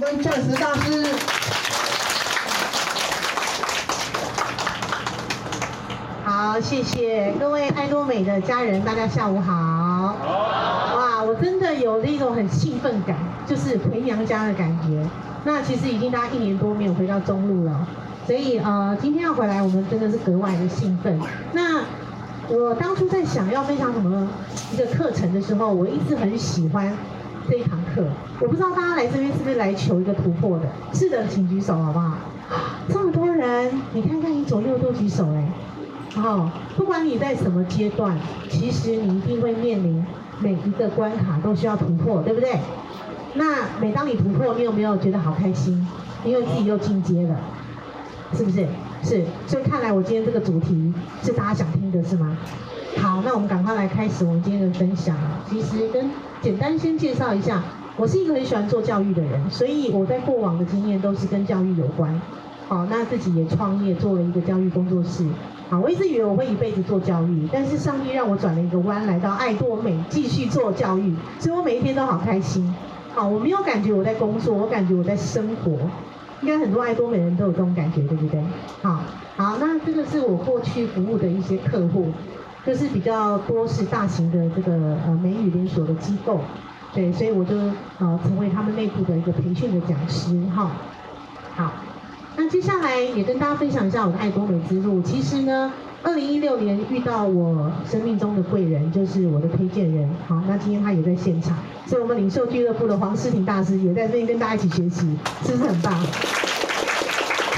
跟钻石大师，好，谢谢各位爱多美的家人，大家下午好。好。哇，我真的有了一种很兴奋感，就是回娘家的感觉。那其实已经大家一年多没有回到中路了，所以呃，今天要回来，我们真的是格外的兴奋。那我当初在想要分享什么一个课程的时候，我一直很喜欢。这一堂课，我不知道大家来这边是不是来求一个突破的？是的，请举手好不好？这么多人，你看看你左右都举手哎。哦，不管你在什么阶段，其实你一定会面临每一个关卡都需要突破，对不对？那每当你突破，你有没有觉得好开心？因为自己又进阶了，是不是？是。所以看来我今天这个主题是大家想听的，是吗？好，那我们赶快来开始我们今天的分享。其实跟简单先介绍一下，我是一个很喜欢做教育的人，所以我在过往的经验都是跟教育有关。好，那自己也创业做了一个教育工作室。好，我一直以为我会一辈子做教育，但是上帝让我转了一个弯，来到爱多美继续做教育，所以我每一天都好开心。好，我没有感觉我在工作，我感觉我在生活。应该很多爱多美人都有这种感觉，对不对？好，好，那这个是我过去服务的一些客户。就是比较多是大型的这个呃美语连锁的机构，对，所以我就呃成为他们内部的一个培训的讲师哈。好，那接下来也跟大家分享一下我的爱多美之路。其实呢，二零一六年遇到我生命中的贵人，就是我的推荐人。好，那今天他也在现场，所以我们领袖俱乐部的黄诗婷大师也在这边跟大家一起学习，是不是很棒？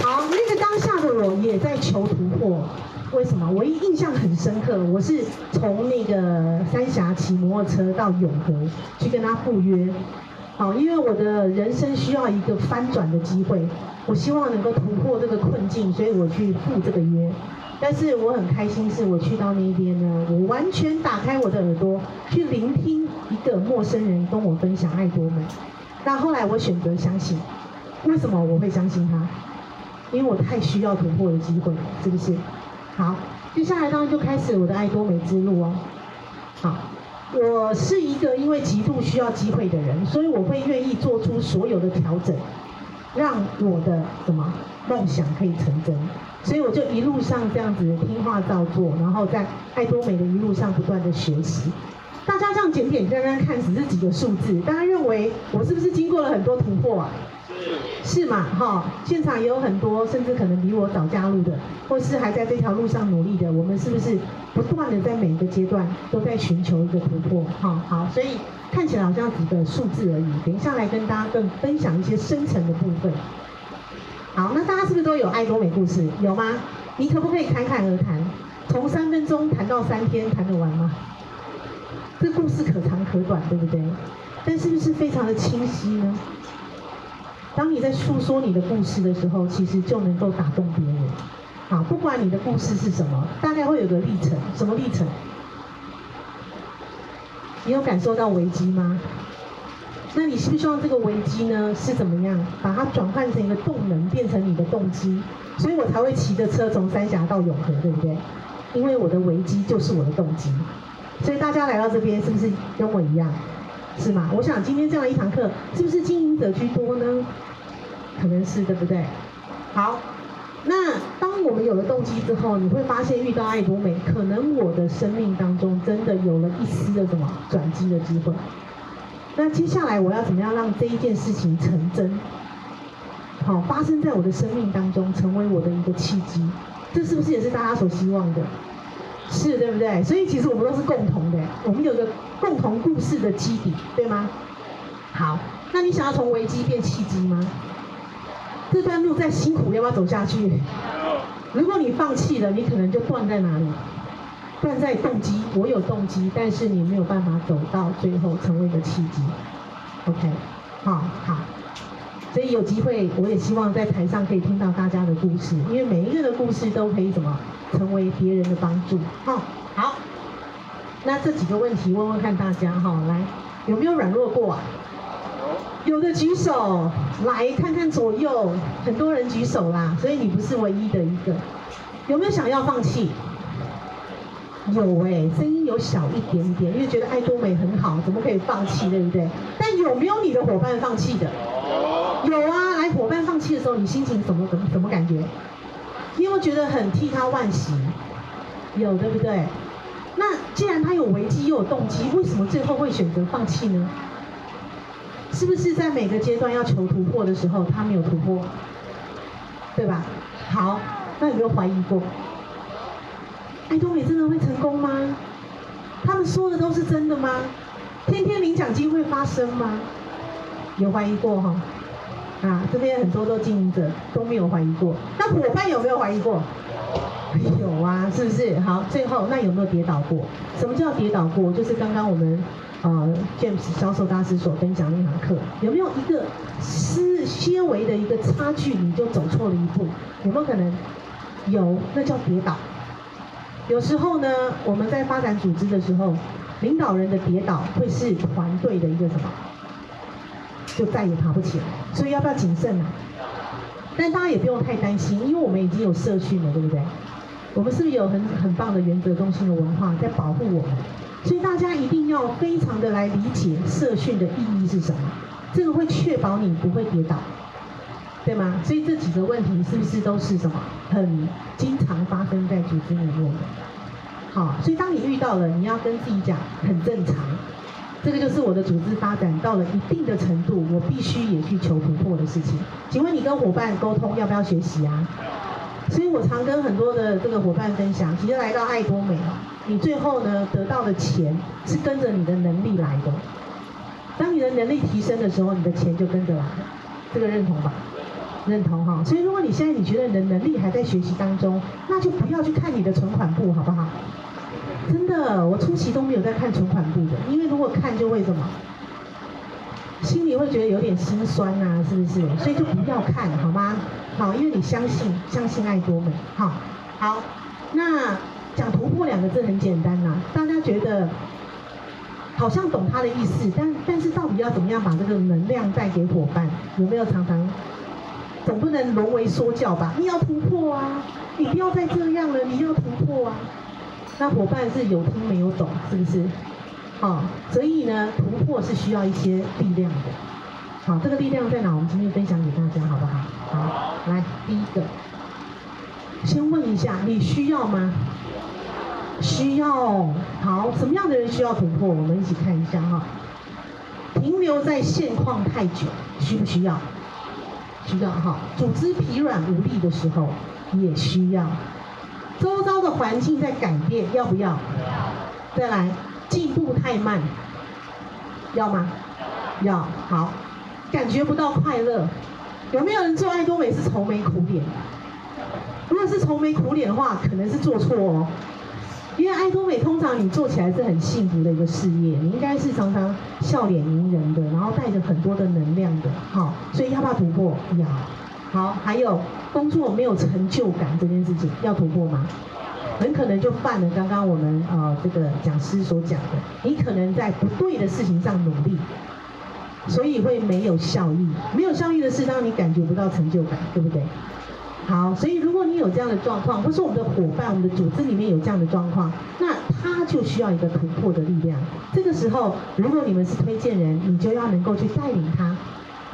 好，那个当下的我也在求突破。为什么？我一印象很深刻，我是从那个三峡骑摩托车到永和去跟他赴约，好，因为我的人生需要一个翻转的机会，我希望能够突破这个困境，所以我去赴这个约。但是我很开心，是我去到那边呢，我完全打开我的耳朵去聆听一个陌生人跟我分享爱多美。那后来我选择相信，为什么我会相信他？因为我太需要突破的机会，是不是？好，接下来当然就开始我的爱多美之路哦。好，我是一个因为极度需要机会的人，所以我会愿意做出所有的调整，让我的什么梦想可以成真。所以我就一路上这样子听话照做，然后在爱多美的一路上不断的学习。大家这样简简单单看只是几个数字，大家认为我是不是经过了很多突破啊？是嘛？哈，现场也有很多，甚至可能比我早加入的，或是还在这条路上努力的。我们是不是不断的在每一个阶段都在寻求一个突破？哈，好，所以看起来好像几个数字而已。等一下来跟大家更分享一些深层的部分。好，那大家是不是都有爱多美故事？有吗？你可不可以侃侃而谈？从三分钟谈到三天，谈得完吗？这故事可长可短，对不对？但是不是非常的清晰呢？当你在诉说你的故事的时候，其实就能够打动别人。好，不管你的故事是什么，大概会有个历程。什么历程？你有感受到危机吗？那你希不希望这个危机呢，是怎么样把它转换成一个动能，变成你的动机？所以我才会骑着车从三峡到永和，对不对？因为我的危机就是我的动机。所以大家来到这边，是不是跟我一样？是吗？我想今天这样一堂课，是不是经营者居多呢？可能是，对不对？好，那当我们有了动机之后，你会发现遇到爱多美，可能我的生命当中真的有了一丝的什么转机的机会。那接下来我要怎么样让这一件事情成真？好，发生在我的生命当中，成为我的一个契机。这是不是也是大家所希望的？是，对不对？所以其实我们都是共同的，我们有个共同故事的基底，对吗？好，那你想要从危机变契机吗？这段路再辛苦，要不要走下去？如果你放弃了，你可能就断在哪里？断在动机。我有动机，但是你没有办法走到最后，成为一个契机。OK，好好。所以有机会，我也希望在台上可以听到大家的故事，因为每一个的故事都可以怎么成为别人的帮助。好，好。那这几个问题问问看大家哈，来，有没有软弱过啊？有的举手，来看看左右，很多人举手啦，所以你不是唯一的一个。有没有想要放弃？有哎、欸，声音有小一点点，因为觉得爱多美很好，怎么可以放弃，对不对？但有没有你的伙伴放弃的？有啊，来伙伴放弃的时候，你心情怎么怎么什么感觉？你有没有觉得很替他惋惜？有，对不对？那既然他有危机又有动机，为什么最后会选择放弃呢？是不是在每个阶段要求突破的时候，他没有突破，对吧？好，那有没有怀疑过？爱多美真的会成功吗？他们说的都是真的吗？天天领奖金会发生吗？有怀疑过哈？啊，这边很多都经营者都没有怀疑过。那伙伴有没有怀疑过？有啊，是不是？好，最后那有没有跌倒过？什么叫跌倒过？就是刚刚我们呃 James 销售大师所分享的那堂课，有没有一个是些微的一个差距，你就走错了一步？有没有可能？有，那叫跌倒。有时候呢，我们在发展组织的时候，领导人的跌倒会是团队的一个什么？就再也爬不起来。所以要不要谨慎啊？但大家也不用太担心，因为我们已经有社训了，对不对？我们是不是有很很棒的原则中心的文化在保护我们？所以大家一定要非常的来理解社训的意义是什么？这个会确保你不会跌倒，对吗？所以这几个问题是不是都是什么？很经常发生在组织里面的。好，所以当你遇到了，你要跟自己讲，很正常。这个就是我的组织发展到了一定的程度，我必须也去求突破的事情。请问你跟伙伴沟通要不要学习啊？所以我常跟很多的这个伙伴分享，其实来到爱多美，你最后呢得到的钱是跟着你的能力来的。当你的能力提升的时候，你的钱就跟着来了。这个认同吧？认同哈。所以如果你现在你觉得你的能力还在学习当中，那就不要去看你的存款簿，好不好？真的，我初期都没有在看存款簿的，因为如果看就会什么，心里会觉得有点心酸啊，是不是？所以就不要看，好吗？好，因为你相信，相信爱多美，好，好。那讲突破两个字很简单呐、啊，大家觉得好像懂他的意思，但但是到底要怎么样把这个能量带给伙伴？有没有常常？总不能沦为说教吧？你要突破啊，你不要再这样了，你要突破啊。那伙伴是有听没有懂，是不是？好，所以呢，突破是需要一些力量的。好，这个力量在哪？我们今天分享给大家，好不好？好，来，第一个，先问一下，你需要吗？需要。好，什么样的人需要突破？我们一起看一下哈。停留在现况太久，需不需要？需要哈。组织疲软无力的时候，也需要。周遭的环境在改变，要不要？再来，进步太慢，要吗？要。好，感觉不到快乐，有没有人做爱多美是愁眉苦脸？如果是愁眉苦脸的话，可能是做错哦。因为爱多美通常你做起来是很幸福的一个事业，你应该是常常笑脸迎人的，然后带着很多的能量的。好，所以要不要突破？要。好，还有工作没有成就感这件事情要突破吗？很可能就犯了刚刚我们呃这个讲师所讲的，你可能在不对的事情上努力，所以会没有效益。没有效益的事，让你感觉不到成就感，对不对？好，所以如果你有这样的状况，或是我们的伙伴、我们的组织里面有这样的状况，那他就需要一个突破的力量。这个时候，如果你们是推荐人，你就要能够去带领他。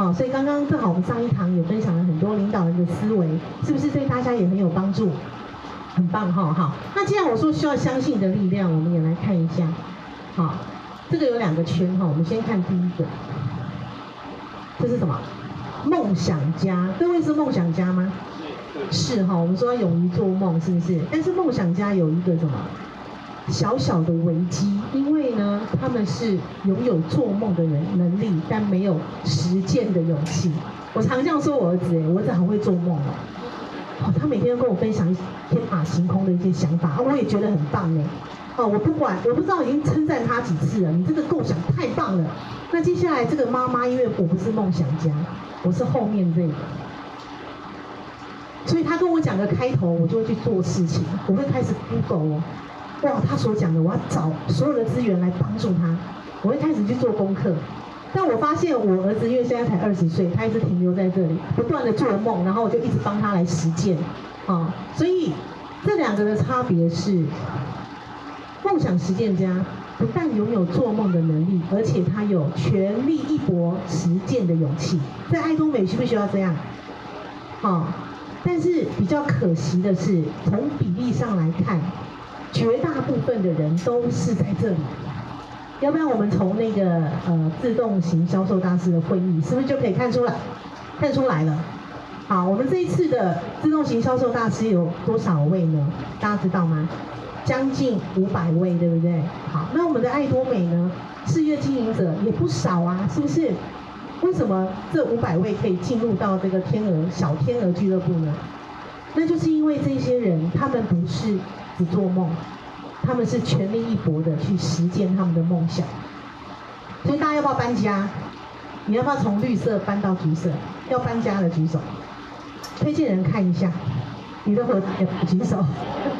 好，所以刚刚正好我们上一堂也分享了很多领导人的思维，是不是对大家也很有帮助？很棒哈，好。那既然我说需要相信的力量，我们也来看一下。好，这个有两个圈哈，我们先看第一个，这是什么？梦想家，各位是梦想家吗？是哈，我们说要勇于做梦，是不是？但是梦想家有一个什么？小小的危机，因为呢，他们是拥有做梦的人能力，但没有实践的勇气。我常这样说我儿子，哎，我儿子很会做梦哦，他每天都跟我分享天马行空的一些想法，我也觉得很棒哎。哦，我不管，我不知道已经称赞他几次了，你这个构想太棒了。那接下来这个妈妈，因为我不是梦想家，我是后面这个，所以他跟我讲个开头，我就会去做事情，我会开始 Google。哇，他所讲的，我要找所有的资源来帮助他。我会开始去做功课，但我发现我儿子因为现在才二十岁，他一直停留在这里，不断的做梦，然后我就一直帮他来实践。啊，所以这两个的差别是，梦想实践家不但拥有做梦的能力，而且他有全力一搏实践的勇气。在爱多美需不需要这样？好、但是比较可惜的是，从比例上来看，绝大部分的人都是在这里。要不然我们从那个呃自动型销售大师的会议，是不是就可以看出来？看出来了。好，我们这一次的自动型销售大师有多少位呢？大家知道吗？将近五百位，对不对？好，那我们的爱多美呢？事业经营者也不少啊，是不是？为什么这五百位可以进入到这个天鹅小天鹅俱乐部呢？那就是因为这些人，他们不是只做梦。他们是全力一搏的去实践他们的梦想，所以大家要不要搬家？你要不要从绿色搬到橘色？要搬家的举手，推荐人看一下，你的伙举手。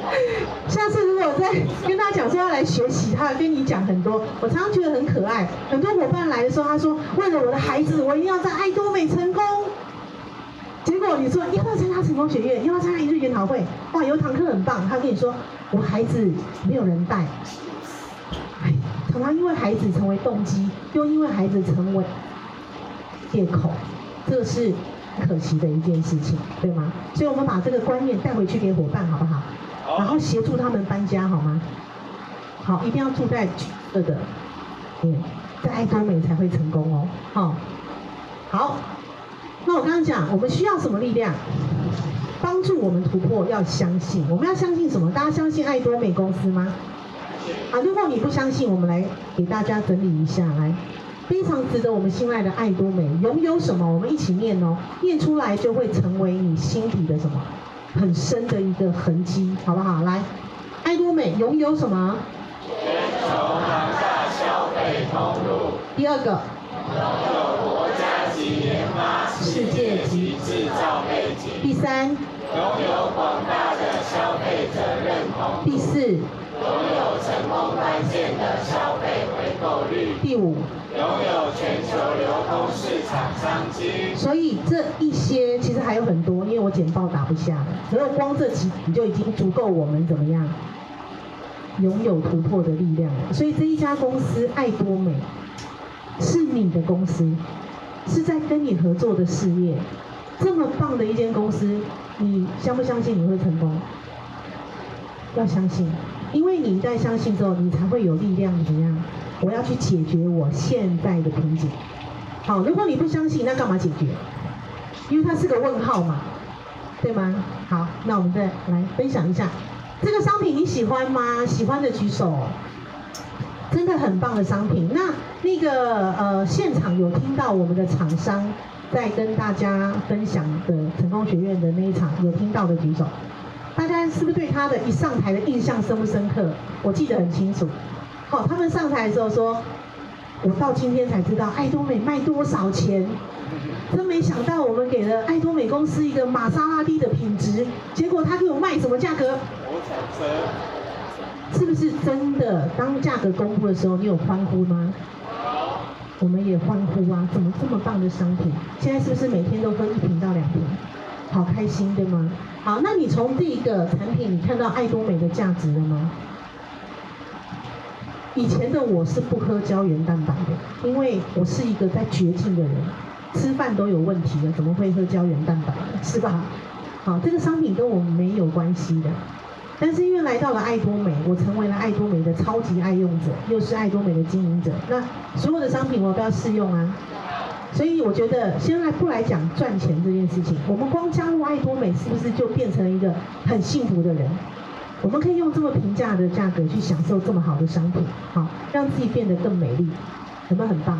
下次如果再跟他讲说要来学习，他会跟你讲很多。我常常觉得很可爱，很多伙伴来的时候，他说为了我的孩子，我一定要在爱多美成功。结果你说要不要参加成功学院？要不要参加一日研讨会？哇，有堂课很棒。他跟你说。我孩子没有人带，哎，常常因为孩子成为动机，又因为孩子成为借口，这是可惜的一件事情，对吗？所以我们把这个观念带回去给伙伴，好不好？然后协助他们搬家，好吗？好，一定要住在橘色的，嗯，在爱多美才会成功哦。好，好，那我刚刚讲，我们需要什么力量？帮助我们突破，要相信。我们要相信什么？大家相信爱多美公司吗？啊，如果你不相信，我们来给大家整理一下，来，非常值得我们信赖的爱多美拥有什么？我们一起念哦，念出来就会成为你心底的什么？很深的一个痕迹，好不好？来，爱多美拥有什么？全球庞大消费通路。第二个。研发、世界级制造背景。第三。拥有广大的消费者认同。第四，拥有成功关键的消费回购率。第五，拥有全球流通市场商机。所以这一些其实还有很多，因为我简报打不下，只有光这几你就已经足够我们怎么样拥有突破的力量。所以这一家公司爱多美是你的公司，是在跟你合作的事业，这么棒的一间公司。你相不相信你会成功？要相信，因为你一旦相信之后，你才会有力量怎么样？我要去解决我现在的瓶颈。好，如果你不相信，那干嘛解决？因为它是个问号嘛，对吗？好，那我们再来分享一下这个商品，你喜欢吗？喜欢的举手。真的很棒的商品。那那个呃，现场有听到我们的厂商。在跟大家分享的成功学院的那一场，有听到的举手。大家是不是对他的一上台的印象深不深刻？我记得很清楚。好，他们上台的时候说：“我到今天才知道爱多美卖多少钱，真没想到我们给了爱多美公司一个玛莎拉蒂的品质，结果他给我卖什么价格？是不是真的？当价格公布的时候，你有欢呼吗？”我们也欢呼啊！怎么这么棒的商品？现在是不是每天都分一瓶到两瓶？好开心，对吗？好，那你从这个产品，你看到爱多美的价值了吗？以前的我是不喝胶原蛋白的，因为我是一个在绝境的人，吃饭都有问题的，怎么会喝胶原蛋白？是吧？好，这个商品跟我们没有关系的。但是因为来到了爱多美，我成为了爱多美的超级爱用者，又是爱多美的经营者。那所有的商品我都要试用啊。所以我觉得，先来不来讲赚钱这件事情，我们光加入爱多美，是不是就变成了一个很幸福的人？我们可以用这么平价的价格去享受这么好的商品，好，让自己变得更美丽，有没有很棒？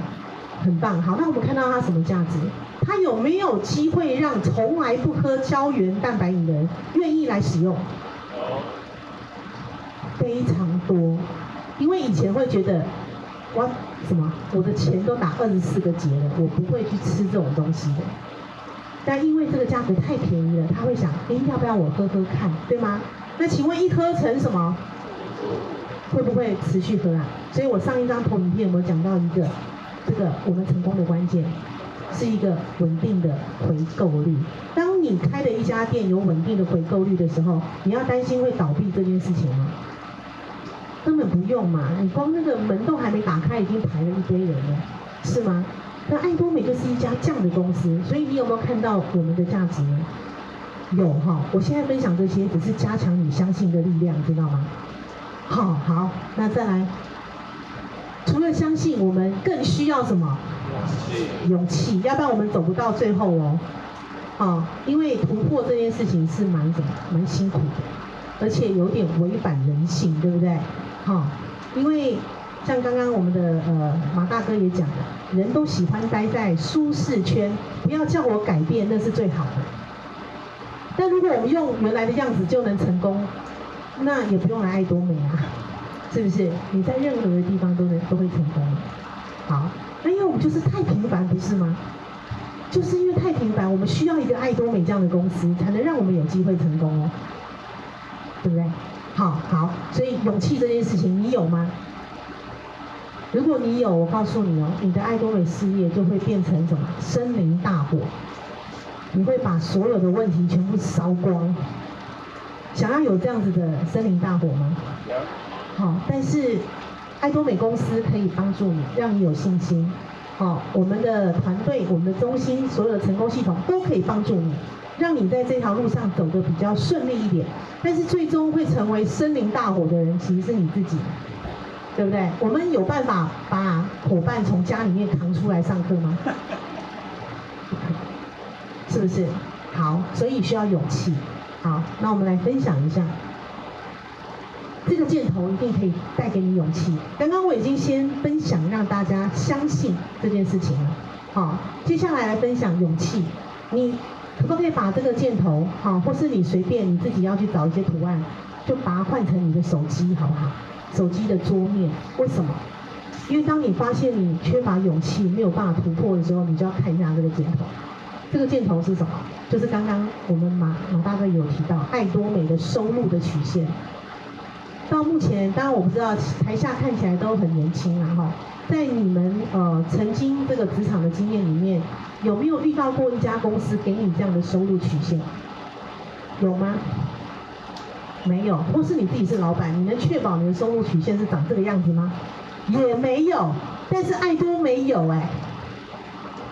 很棒。好，那我们看到它什么价值？它有没有机会让从来不喝胶原蛋白饮的人愿意来使用？非常多，因为以前会觉得，我什么，我的钱都打二十四个结了，我不会去吃这种东西的。但因为这个价格太便宜了，他会想，哎，要不要我喝喝看，对吗？那请问一喝成什么？会不会持续喝啊？所以我上一张投影片有没有讲到一个，这个我们成功的关键，是一个稳定的回购率。当你开的一家店有稳定的回购率的时候，你要担心会倒闭这件事情吗？根本不用嘛，你光那个门都还没打开，已经排了一堆人了，是吗？那爱多美就是一家这样的公司，所以你有没有看到我们的价值呢？有哈，我现在分享这些只是加强你相信的力量，知道吗？好，好，那再来，除了相信，我们更需要什么？勇气，要不然我们走不到最后哦。啊，因为突破这件事情是蛮什么？蛮辛苦的，而且有点违反人性，对不对？好，因为像刚刚我们的呃马大哥也讲了，人都喜欢待在舒适圈，不要叫我改变，那是最好的。但如果我们用原来的样子就能成功，那也不用来爱多美啊，是不是？你在任何的地方都能都会成功。好，那因为我们就是太平凡，不是吗？就是因为太平凡，我们需要一个爱多美这样的公司，才能让我们有机会成功哦，对不对？好好，所以勇气这件事情，你有吗？如果你有，我告诉你哦，你的爱多美事业就会变成什么？森林大火，你会把所有的问题全部烧光。想要有这样子的森林大火吗？好，但是爱多美公司可以帮助你，让你有信心。好，我们的团队、我们的中心、所有的成功系统都可以帮助你，让你在这条路上走得比较顺利一点。但是最终会成为森林大火的人，其实是你自己，对不对？我们有办法把伙伴从家里面扛出来上课吗？是不是？好，所以需要勇气。好，那我们来分享一下。这个箭头一定可以带给你勇气。刚刚我已经先分享，让大家相信这件事情了。好，接下来来分享勇气。你可不可以把这个箭头，好，或是你随便你自己要去找一些图案，就把它换成你的手机，好不好？手机的桌面。为什么？因为当你发现你缺乏勇气，没有办法突破的时候，你就要看一下这个箭头。这个箭头是什么？就是刚刚我们马马大哥有提到，爱多美的收入的曲线。到目前，当然我不知道台下看起来都很年轻啊哈，在你们呃曾经这个职场的经验里面，有没有遇到过一家公司给你这样的收入曲线？有吗？没有，或是你自己是老板，你能确保你的收入曲线是长这个样子吗？也没有，但是爱多没有哎。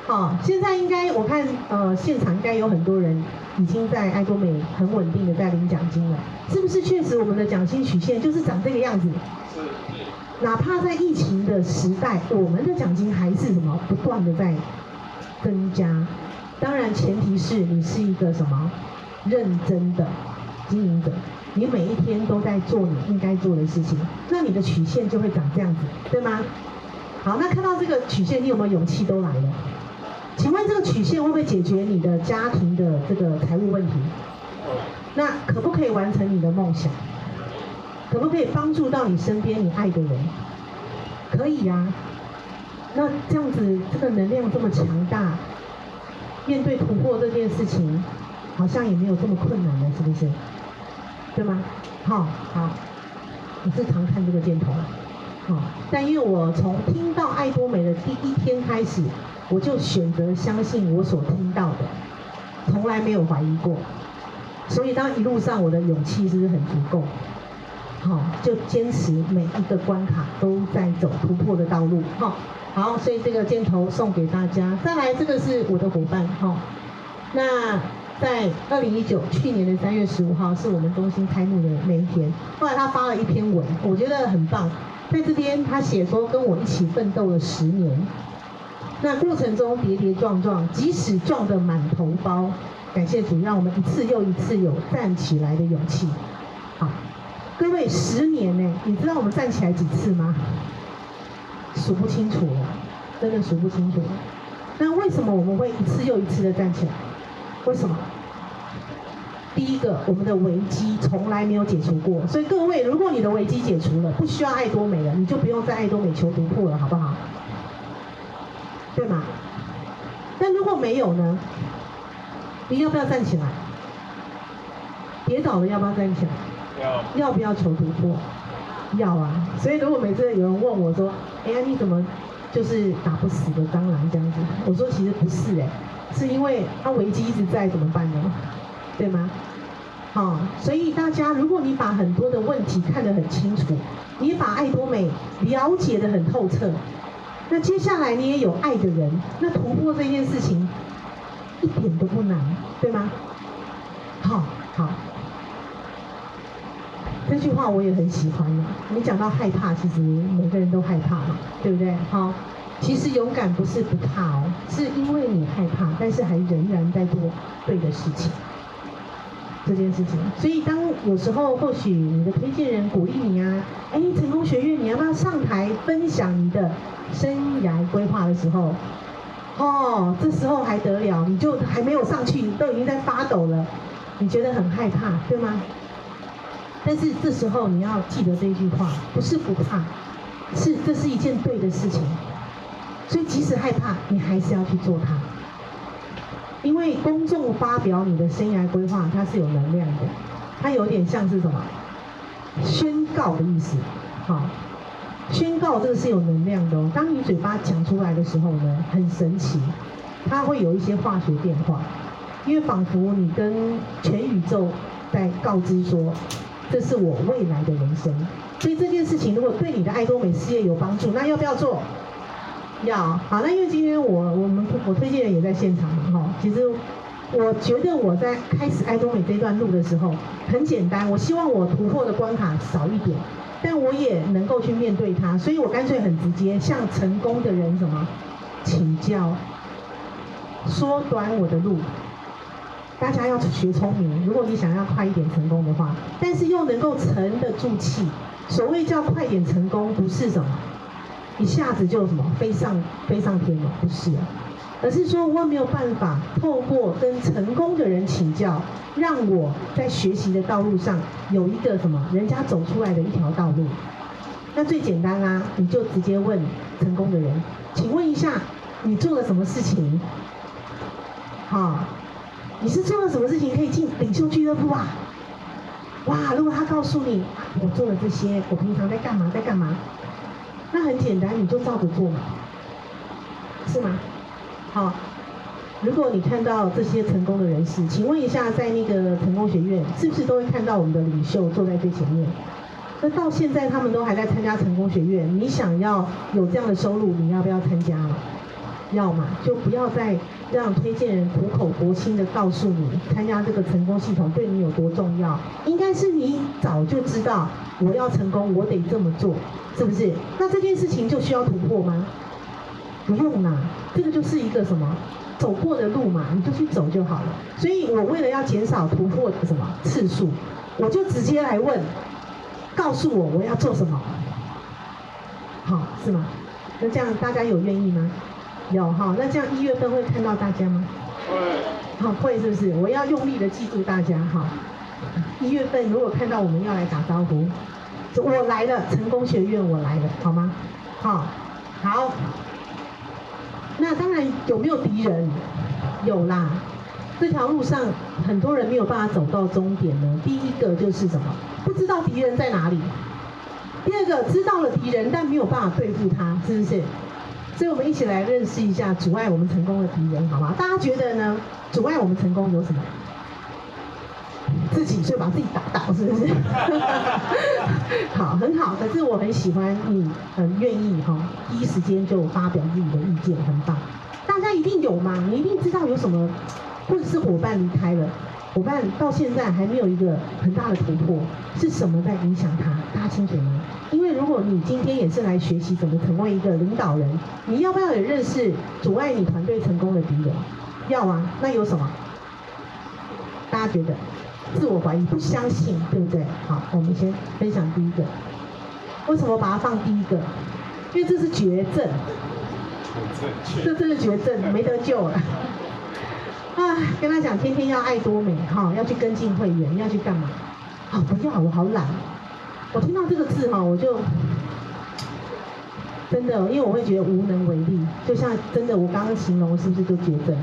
好，现在应该我看呃现场应该有很多人已经在爱多美很稳定的在领奖金了，是不是？确实我们的奖金曲线就是长这个样子。是。哪怕在疫情的时代，我们的奖金还是什么不断的在增加。当然前提是你是一个什么认真的经营者，你每一天都在做你应该做的事情，那你的曲线就会长这样子，对吗？好，那看到这个曲线，你有没有勇气都来了？请问这个曲线会不会解决你的家庭的这个财务问题？那可不可以完成你的梦想？可不可以帮助到你身边你爱的人？可以呀、啊。那这样子，这个能量这么强大，面对突破这件事情，好像也没有这么困难了，是不是？对吗？好，好，我是常看这个箭头。好，但因为我从听到爱多美的第一天开始。我就选择相信我所听到的，从来没有怀疑过，所以当一路上我的勇气是不是很足够？好，就坚持每一个关卡都在走突破的道路。好，好，所以这个箭头送给大家。再来，这个是我的伙伴。好，那在二零一九去年的三月十五号是我们中心开幕的那一天。后来他发了一篇文，我觉得很棒，在这边他写说跟我一起奋斗了十年。那过程中跌跌撞撞，即使撞得满头包，感谢主，让我们一次又一次有站起来的勇气。好，各位，十年呢？你知道我们站起来几次吗？数不清楚了，真的数不清楚。那为什么我们会一次又一次的站起来？为什么？第一个，我们的危机从来没有解除过，所以各位，如果你的危机解除了，不需要爱多美了，你就不用在爱多美求突破了，好不好？对吗？那如果没有呢？你要不要站起来？跌倒了要不要站起来？要。要不要求突破？要啊。所以如果每次有人问我说：“哎呀，你怎么就是打不死的蟑螂这样子？”我说：“其实不是哎，是因为它危机一直在，怎么办呢？对吗？好，所以大家，如果你把很多的问题看得很清楚，你把爱多美了解得很透彻，那接下来你也有爱的人，那突破这件事情一点都不难，对吗？好，好，这句话我也很喜欢的。你讲到害怕，其实每个人都害怕嘛，对不对？好，其实勇敢不是不怕哦，是因为你害怕，但是还仍然在做对的事情。这件事情，所以当有时候或许你的推荐人鼓励你啊，哎，成功学院你要不要上台分享你的生涯规划的时候，哦，这时候还得了？你就还没有上去，你都已经在发抖了，你觉得很害怕，对吗？但是这时候你要记得这句话，不是不怕，是这是一件对的事情，所以即使害怕，你还是要去做它。因为公众发表你的生涯规划，它是有能量的，它有点像是什么？宣告的意思，好，宣告这个是有能量的哦。当你嘴巴讲出来的时候呢，很神奇，它会有一些化学变化，因为仿佛你跟全宇宙在告知说，这是我未来的人生。所以这件事情如果对你的爱多美事业有帮助，那要不要做？要好，那因为今天我我们我推荐人也在现场嘛哈，其实我觉得我在开始爱多美这段路的时候很简单，我希望我突破的关卡少一点，但我也能够去面对它，所以我干脆很直接向成功的人什么请教，缩短我的路。大家要学聪明，如果你想要快一点成功的话，但是又能够沉得住气。所谓叫快点成功，不是什么。一下子就什么飞上飞上天了，不是，而是说我没有办法透过跟成功的人请教，让我在学习的道路上有一个什么人家走出来的一条道路。那最简单啊，你就直接问成功的人，请问一下，你做了什么事情？好，你是做了什么事情可以进领袖俱乐部啊？哇，如果他告诉你，我做了这些，我平常在干嘛，在干嘛？那很简单，你就照着做嘛，是吗？好，如果你看到这些成功的人士，请问一下，在那个成功学院，是不是都会看到我们的领袖坐在最前面？那到现在他们都还在参加成功学院，你想要有这样的收入，你要不要参加了？要嘛，就不要再让推荐人苦口婆心的告诉你，参加这个成功系统对你有多重要。应该是你早就知道，我要成功，我得这么做，是不是？那这件事情就需要突破吗？不用啦，这个就是一个什么走过的路嘛，你就去走就好了。所以我为了要减少突破的什么次数，我就直接来问，告诉我我要做什么，好，是吗？那这样大家有愿意吗？有哈，那这样一月份会看到大家吗？会。好，会是不是？我要用力的记住大家哈。一月份如果看到我们要来打招呼，我来了，成功学院我来了，好吗？好，好。那当然有没有敌人？有啦。这条路上很多人没有办法走到终点呢。第一个就是什么？不知道敌人在哪里。第二个知道了敌人，但没有办法对付他，是不是？所以我们一起来认识一下阻碍我们成功的敌人，好吗？大家觉得呢？阻碍我们成功有什么？自己就把自己打倒，是不是？好，很好。可是我很喜欢你，很愿意哈，第一时间就发表自己的意见，很棒。大家一定有吗？你一定知道有什么，或者是伙伴离开了。伙伴到现在还没有一个很大的突破，是什么在影响他？大家清楚吗？因为如果你今天也是来学习怎么成为一个领导人，你要不要也认识阻碍你团队成功的敌人？要啊，那有什么？大家觉得？自我怀疑、不相信，对不对？好，我们先分享第一个。为什么把它放第一个？因为这是绝症，这真的绝症，没得救了。啊，跟他讲天天要爱多美哈，要去跟进会员，要去干嘛？啊，不要，我好懒。我听到这个字哈，我就真的，因为我会觉得无能为力，就像真的，我刚刚形容是不是就绝症？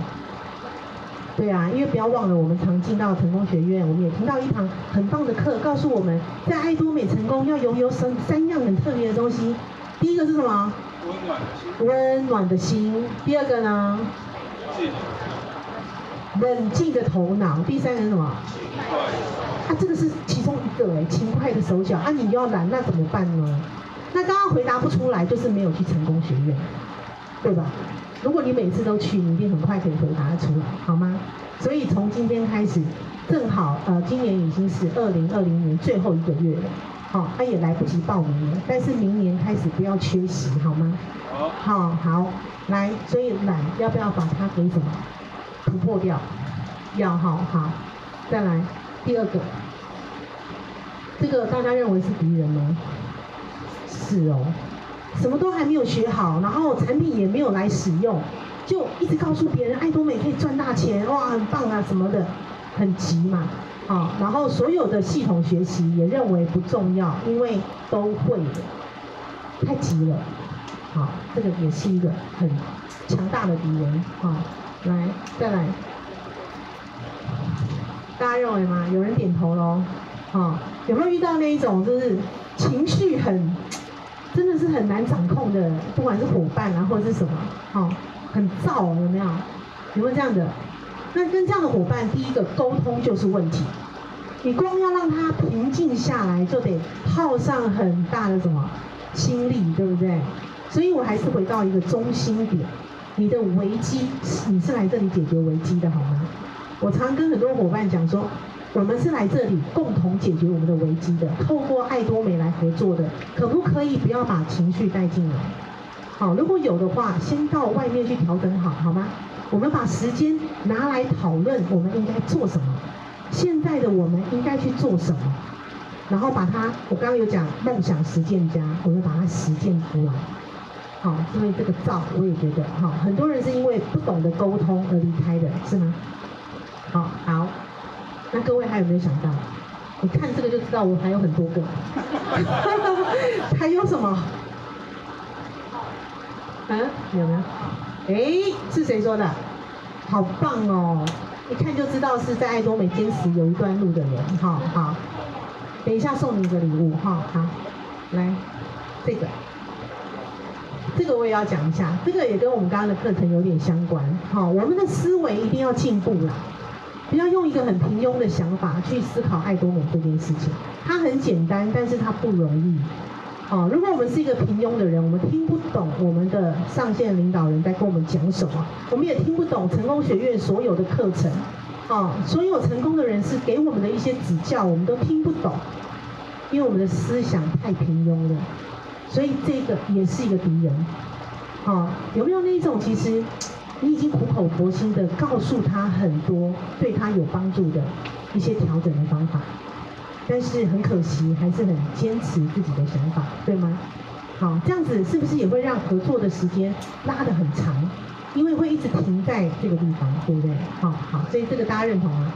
对啊，因为不要忘了，我们常进到成功学院，我们也听到一堂很棒的课，告诉我们在爱多美成功要拥有三三样很特别的东西。第一个是什么？温暖的心。温暖的心。第二个呢？冷静的头脑，第三个是什么？啊，这个是其中一个哎，勤快的手脚啊，你要懒，那怎么办呢？那刚刚回答不出来，就是没有去成功学院，对吧？如果你每次都去，你一定很快可以回答得出来，好吗？所以从今天开始，正好呃，今年已经是二零二零年最后一个月了，好、哦，他也来不及报名了，但是明年开始不要缺席，好吗？好，好，来，所以懒要不要把它给什么突破掉？要，好好，再来第二个，这个大家认为是敌人吗？是哦，什么都还没有学好，然后产品也没有来使用，就一直告诉别人爱多美可以赚大钱，哇，很棒啊什么的，很急嘛，好，然后所有的系统学习也认为不重要，因为都会的，太急了。好，这个也是一个很强大的敌人。好，来，再来，大家认为吗？有人点头喽。好，有没有遇到那一种就是情绪很，真的是很难掌控的，不管是伙伴啊或者是什么，好，很燥，有没有？有没有这样的？那跟这样的伙伴，第一个沟通就是问题。你光要让他平静下来，就得耗上很大的什么心力，对不对？所以我还是回到一个中心点，你的危机，你是来这里解决危机的好吗？我常跟很多伙伴讲说，我们是来这里共同解决我们的危机的，透过爱多美来合作的，可不可以不要把情绪带进来？好，如果有的话，先到外面去调整好，好吗？我们把时间拿来讨论我们应该做什么，现在的我们应该去做什么，然后把它，我刚刚有讲梦想实践家，我们把它实践出来。好，因为这个造，我也觉得，哈，很多人是因为不懂得沟通而离开的，是吗？好，好，那各位还有没有想到？你看这个就知道，我还有很多个，还有什么？嗯，有没有？哎，是谁说的？好棒哦！一看就知道是在爱多美坚持有一段路的人，好好。等一下送你一个礼物，哈，好，来，这个。这个我也要讲一下，这个也跟我们刚刚的课程有点相关。好，我们的思维一定要进步啦，不要用一个很平庸的想法去思考爱多美这件事情。它很简单，但是它不容易。好，如果我们是一个平庸的人，我们听不懂我们的上线领导人在跟我们讲什么，我们也听不懂成功学院所有的课程。好，所有成功的人士给我们的一些指教，我们都听不懂，因为我们的思想太平庸了。所以这个也是一个敌人，好、有没有那种？其实你已经苦口婆心的告诉他很多对他有帮助的一些调整的方法，但是很可惜，还是很坚持自己的想法，对吗？好，这样子是不是也会让合作的时间拉得很长？因为会一直停在这个地方，对不对？好好，所以这个大家认同吗？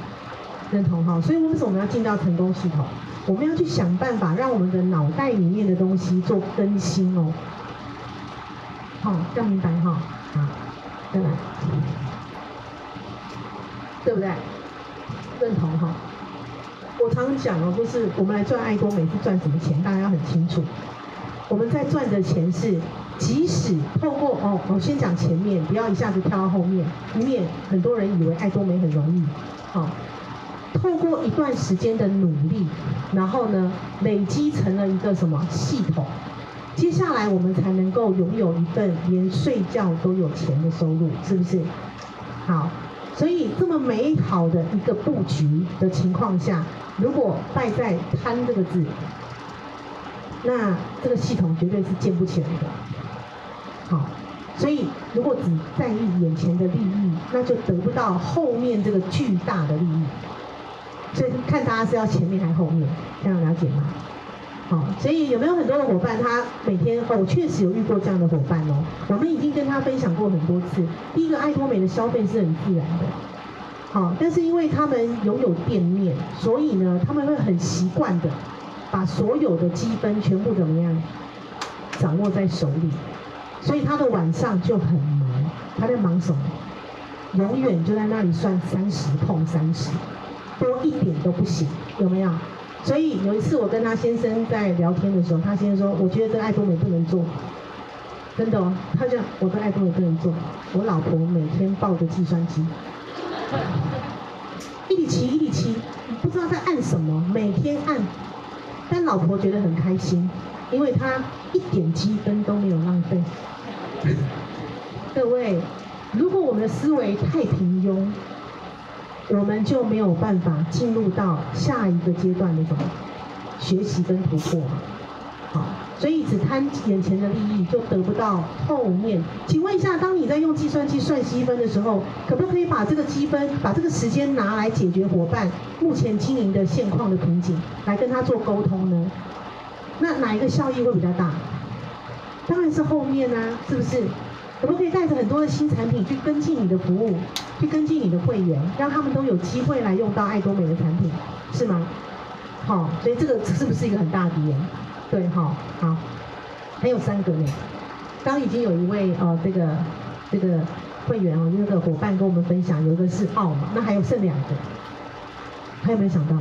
认同哈，所以为什么我们要进到成功系统？我们要去想办法让我们的脑袋里面的东西做更新哦。好，要明白哈，好，再来，对不对？认同哈。我常常讲哦，就是我们来赚爱多美是赚什么钱？大家要很清楚。我们在赚的钱是，即使透过哦，我先讲前面，不要一下子跳到后面。后面很多人以为爱多美很容易，好。透过一段时间的努力，然后呢，累积成了一个什么系统？接下来我们才能够拥有一份连睡觉都有钱的收入，是不是？好，所以这么美好的一个布局的情况下，如果败在贪这个字，那这个系统绝对是建不起来的。好，所以如果只在意眼前的利益，那就得不到后面这个巨大的利益。所以看大家是要前面还是后面，这样了解吗？好，所以有没有很多的伙伴，他每天哦，确实有遇过这样的伙伴哦。我们已经跟他分享过很多次。第一个，爱多美的消费是很自然的，好，但是因为他们拥有店面，所以呢，他们会很习惯的把所有的积分全部怎么样掌握在手里，所以他的晚上就很忙。他在忙什么？永远就在那里算三十碰三十。多一点都不行，有没有？所以有一次我跟他先生在聊天的时候，他先生说：“我觉得这个爱多美不能做，真的哦。”他讲：“我的爱多美不能做，我老婆每天抱着计算机。”一里骑一里骑，不知道在按什么，每天按，但老婆觉得很开心，因为她一点积分都没有浪费。各位，如果我们的思维太平庸，我们就没有办法进入到下一个阶段的什么学习跟突破。好，所以只贪眼前的利益，就得不到后面。请问一下，当你在用计算机算积分的时候，可不可以把这个积分，把这个时间拿来解决伙伴目前经营的现况的瓶颈，来跟他做沟通呢？那哪一个效益会比较大？当然是后面啊，是不是？可不可以带着很多的新产品去跟进你的服务，去跟进你的会员，让他们都有机会来用到爱多美的产品，是吗？好，所以这个是不是一个很大的敌人？对，好，好，还有三个呢。刚已经有一位呃，这个这个会员哦，那个伙伴跟我们分享，有一个是奥嘛，那还有剩两个，还有没有想到？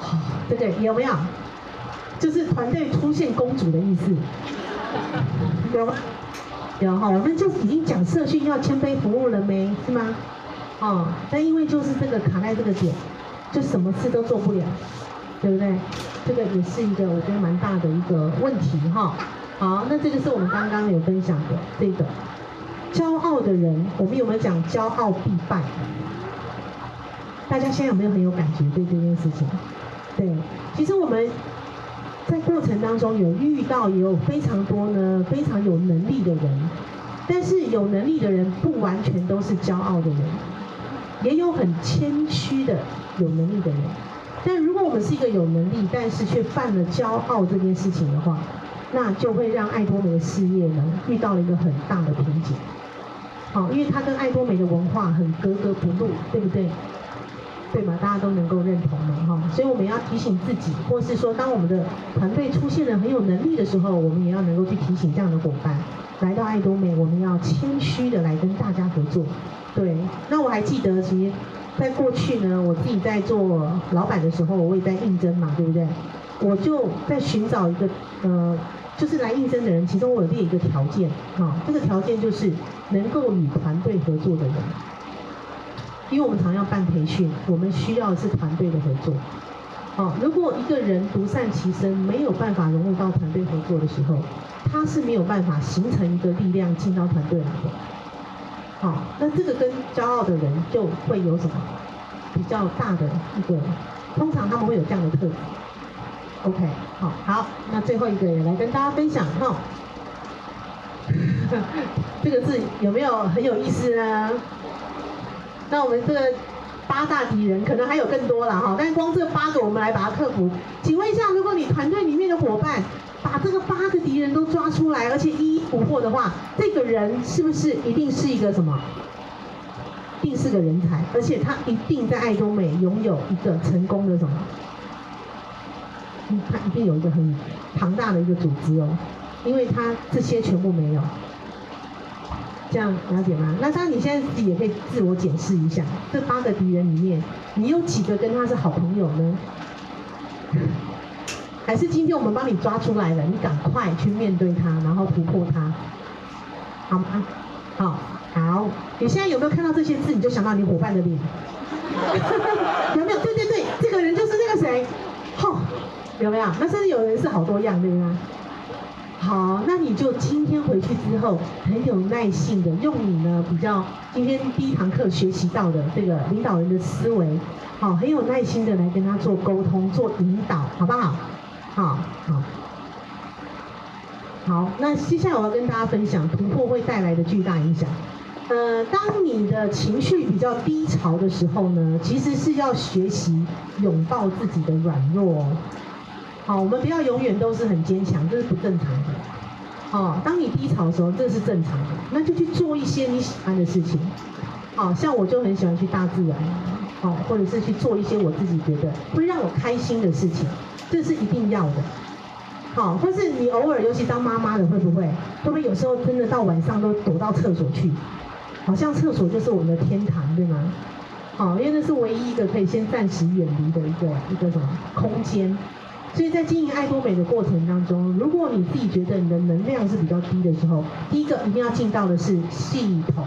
好，对对有没有？就是团队出现公主的意思，有吗？有哈，我们就已经讲社训要谦卑服务了没？是吗？哦，但因为就是这个卡在这个点。就什么事都做不了，对不对？这个也是一个我觉得蛮大的一个问题哈。好，那这个是我们刚刚有分享的这个骄傲的人，我们有没有讲骄傲必败？大家现在有没有很有感觉对这件事情？对，其实我们在过程当中有遇到也有非常多呢非常有能力的人，但是有能力的人不完全都是骄傲的人。也有很谦虚的有能力的人，但如果我们是一个有能力，但是却犯了骄傲这件事情的话，那就会让爱多美的事业呢遇到了一个很大的瓶颈。好，因为它跟爱多美的文化很格格不入，对不对？对吗？大家都能够认同的？哈，所以我们要提醒自己，或是说，当我们的团队出现了很有能力的时候，我们也要能够去提醒这样的伙伴，来到爱多美，我们要谦虚的来跟大家合作。对，那我还记得，其实，在过去呢，我自己在做老板的时候，我也在应征嘛，对不对？我就在寻找一个，呃，就是来应征的人，其中我有列一个条件，哈，这个条件就是能够与团队合作的人，因为我们常要办培训，我们需要的是团队的合作。好，如果一个人独善其身，没有办法融入到团队合作的时候，他是没有办法形成一个力量进到团队来的。好，那这个跟骄傲的人就会有什么比较大的一个，通常他们会有这样的特质。OK，好，好，那最后一个也来跟大家分享哈，这个字有没有很有意思呢？那我们这八大敌人可能还有更多了哈，但光这八个我们来把它克服。请问一下，如果你团队里面的伙伴，把这个八个敌人都抓出来，而且一一捕获的话，这个人是不是一定是一个什么？一定是个人才，而且他一定在爱多美拥有一个成功的什么？他一定有一个很庞大的一个组织哦，因为他这些全部没有。这样了解吗？那当然，你现在自己也可以自我检视一下，这八个敌人里面，你有几个跟他是好朋友呢？还是今天我们帮你抓出来了，你赶快去面对他，然后突破他，好吗？好，好。你现在有没有看到这些字，你就想到你伙伴的脸？有没有？对对对，这个人就是那个谁，吼，有没有？那甚至有人是好多样，对吗？好，那你就今天回去之后，很有耐性的用你呢比较今天第一堂课学习到的这个领导人的思维，好，很有耐心的来跟他做沟通、做引导，好不好？好好好，那接下来我要跟大家分享突破会带来的巨大影响。呃，当你的情绪比较低潮的时候呢，其实是要学习拥抱自己的软弱。好，我们不要永远都是很坚强，这是不正常的。哦，当你低潮的时候，这是正常的，那就去做一些你喜欢的事情。好，像我就很喜欢去大自然，好，或者是去做一些我自己觉得会让我开心的事情。这是一定要的，好，或是你偶尔，尤其当妈妈的，会不会？会不会有时候真的到晚上都躲到厕所去？好像厕所就是我们的天堂，对吗？好，因为那是唯一一个可以先暂时远离的一个一个什么空间。所以在经营爱多美的过程当中，如果你自己觉得你的能量是比较低的时候，第一个一定要进到的是系统，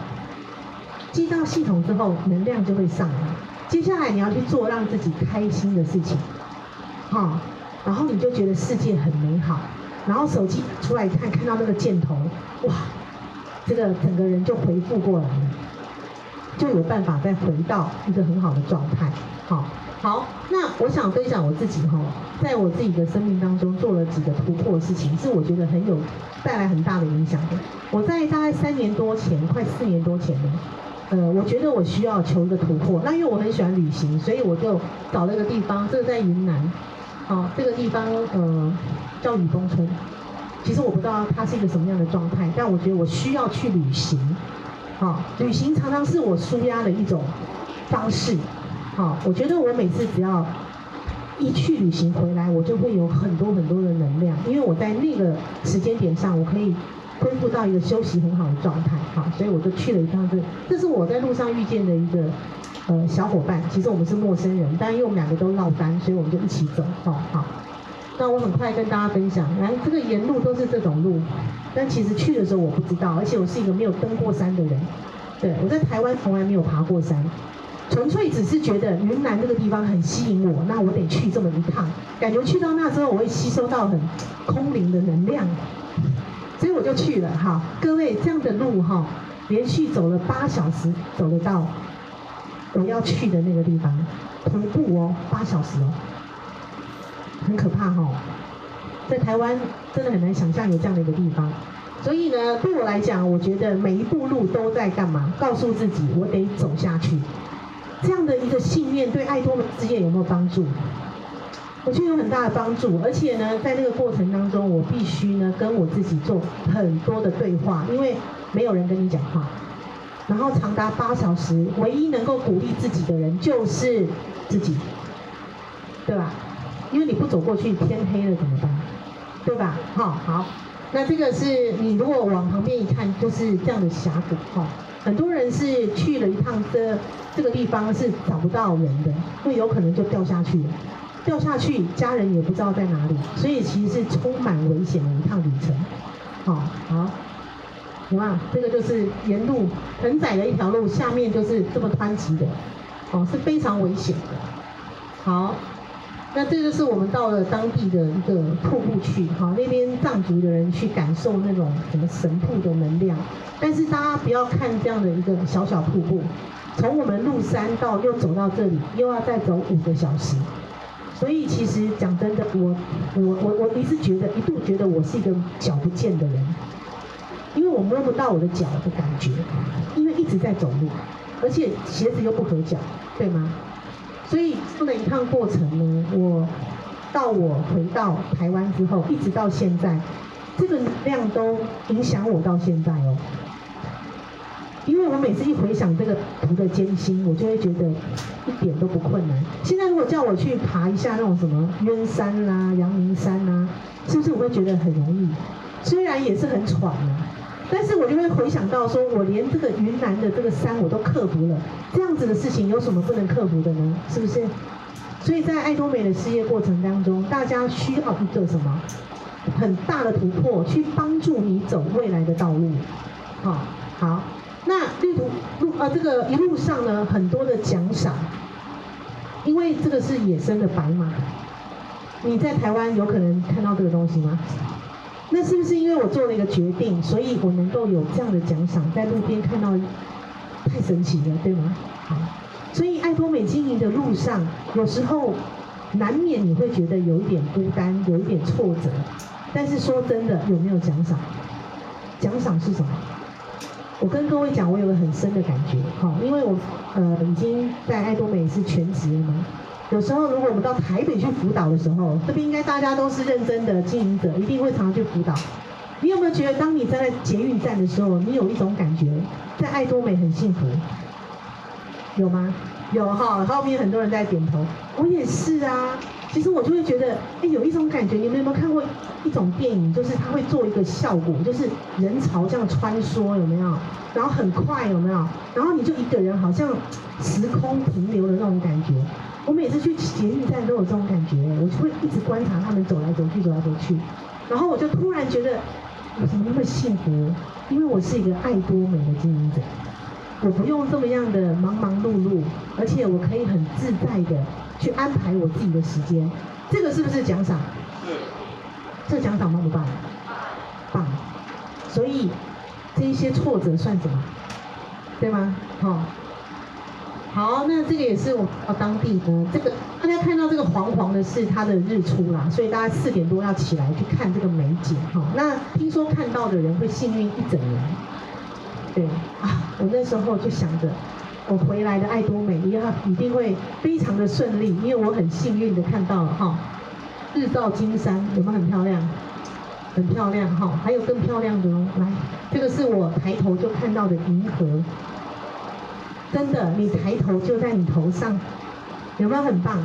进到系统之后，能量就会上来。接下来你要去做让自己开心的事情，哈，然后你就觉得世界很美好，然后手机出来看，看到那个箭头，哇，这个整个人就回复过来了。就有办法再回到一个很好的状态。好，好，那我想分享我自己哈，在我自己的生命当中做了几个突破的事情，是我觉得很有带来很大的影响的。我在大概三年多前，快四年多前呢，呃，我觉得我需要求一个突破。那因为我很喜欢旅行，所以我就找了一个地方，这个在云南，好，这个地方呃叫雨崩村。其实我不知道它是一个什么样的状态，但我觉得我需要去旅行。好，旅行常常是我舒压的一种方式。好，我觉得我每次只要一去旅行回来，我就会有很多很多的能量，因为我在那个时间点上，我可以恢复到一个休息很好的状态。好，所以我就去了一趟这，这是我在路上遇见的一个呃小伙伴。其实我们是陌生人，但因为我们两个都落单，所以我们就一起走。好，好。那我很快跟大家分享，来，这个沿路都是这种路，但其实去的时候我不知道，而且我是一个没有登过山的人，对，我在台湾从来没有爬过山，纯粹只是觉得云南这个地方很吸引我，那我得去这么一趟，感觉去到那之后我会吸收到很空灵的能量，所以我就去了哈。各位这样的路哈，连续走了八小时走得到我要去的那个地方，徒步哦，八小时哦。很可怕哈，在台湾真的很难想象有这样的一个地方，所以呢，对我来讲，我觉得每一步路都在干嘛？告诉自己，我得走下去。这样的一个信念对爱多美事业有没有帮助？我觉得有很大的帮助，而且呢，在那个过程当中，我必须呢跟我自己做很多的对话，因为没有人跟你讲话。然后长达八小时，唯一能够鼓励自己的人就是自己，对吧？因为你不走过去，天黑了怎么办？对吧？好，好，那这个是你如果往旁边一看，就是这样的峡谷。哈，很多人是去了一趟这这个地方是找不到人的，会有可能就掉下去了，掉下去家人也不知道在哪里，所以其实是充满危险的一趟旅程。好，好，有没有？这个就是沿路很窄的一条路，下面就是这么湍急的，哦，是非常危险的。好。那这就是我们到了当地的一个瀑布去，哈，那边藏族的人去感受那种什么神瀑的能量。但是大家不要看这样的一个小小瀑布，从我们入山到又走到这里，又要再走五个小时。所以其实讲真的，我我我我一直觉得，一度觉得我是一个脚不见的人，因为我摸不到我的脚的感觉，因为一直在走路，而且鞋子又不合脚，对吗？所以这么一趟过程呢，我到我回到台湾之后，一直到现在，这个量都影响我到现在哦。因为我每次一回想这个途的艰辛，我就会觉得一点都不困难。现在如果叫我去爬一下那种什么鸢山啦、啊、阳明山啦、是不是我会觉得很容易？虽然也是很喘啊。但是我就会回想到，说我连这个云南的这个山我都克服了，这样子的事情有什么不能克服的呢？是不是？所以在爱多美的事业过程当中，大家需要一个什么很大的突破，去帮助你走未来的道路。好，好，那旅途路呃这个一路上呢，很多的奖赏，因为这个是野生的白马，你在台湾有可能看到这个东西吗？那是不是因为我做了一个决定，所以我能够有这样的奖赏，在路边看到，太神奇了，对吗？所以爱多美经营的路上，有时候难免你会觉得有一点孤单，有一点挫折。但是说真的，有没有奖赏？奖赏是什么？我跟各位讲，我有个很深的感觉，哈，因为我呃已经在爱多美是全职了嘛。有时候，如果我们到台北去辅导的时候，这边应该大家都是认真的经营者，一定会常常去辅导。你有没有觉得，当你站在捷运站的时候，你有一种感觉，在爱多美很幸福？有吗？有哈，后面很多人在点头。我也是啊。其实我就会觉得，哎，有一种感觉，你们有没有看过一种电影，就是它会做一个效果，就是人潮这样穿梭，有没有？然后很快，有没有？然后你就一个人好像时空停留的那种感觉。我每次去捷运站都有这种感觉，我就会一直观察他们走来走去，走来走去，然后我就突然觉得我怎么那么幸福？因为我是一个爱多美的经营者，我不用这么样的忙忙碌碌，而且我可以很自在的去安排我自己的时间，这个是不是奖赏？是。这奖赏棒不棒？棒。所以这一些挫折算什么？对吗？好、哦。好，那这个也是我到当地的这个，大家看到这个黄黄的是它的日出啦，所以大家四点多要起来去看这个美景哈。那听说看到的人会幸运一整年，对啊，我那时候就想着，我回来的爱多美一样一定会非常的顺利，因为我很幸运的看到了哈，日照金山有没有很漂亮？很漂亮哈，还有更漂亮的哦，来，这个是我抬头就看到的银河。真的，你抬头就在你头上，有没有很棒？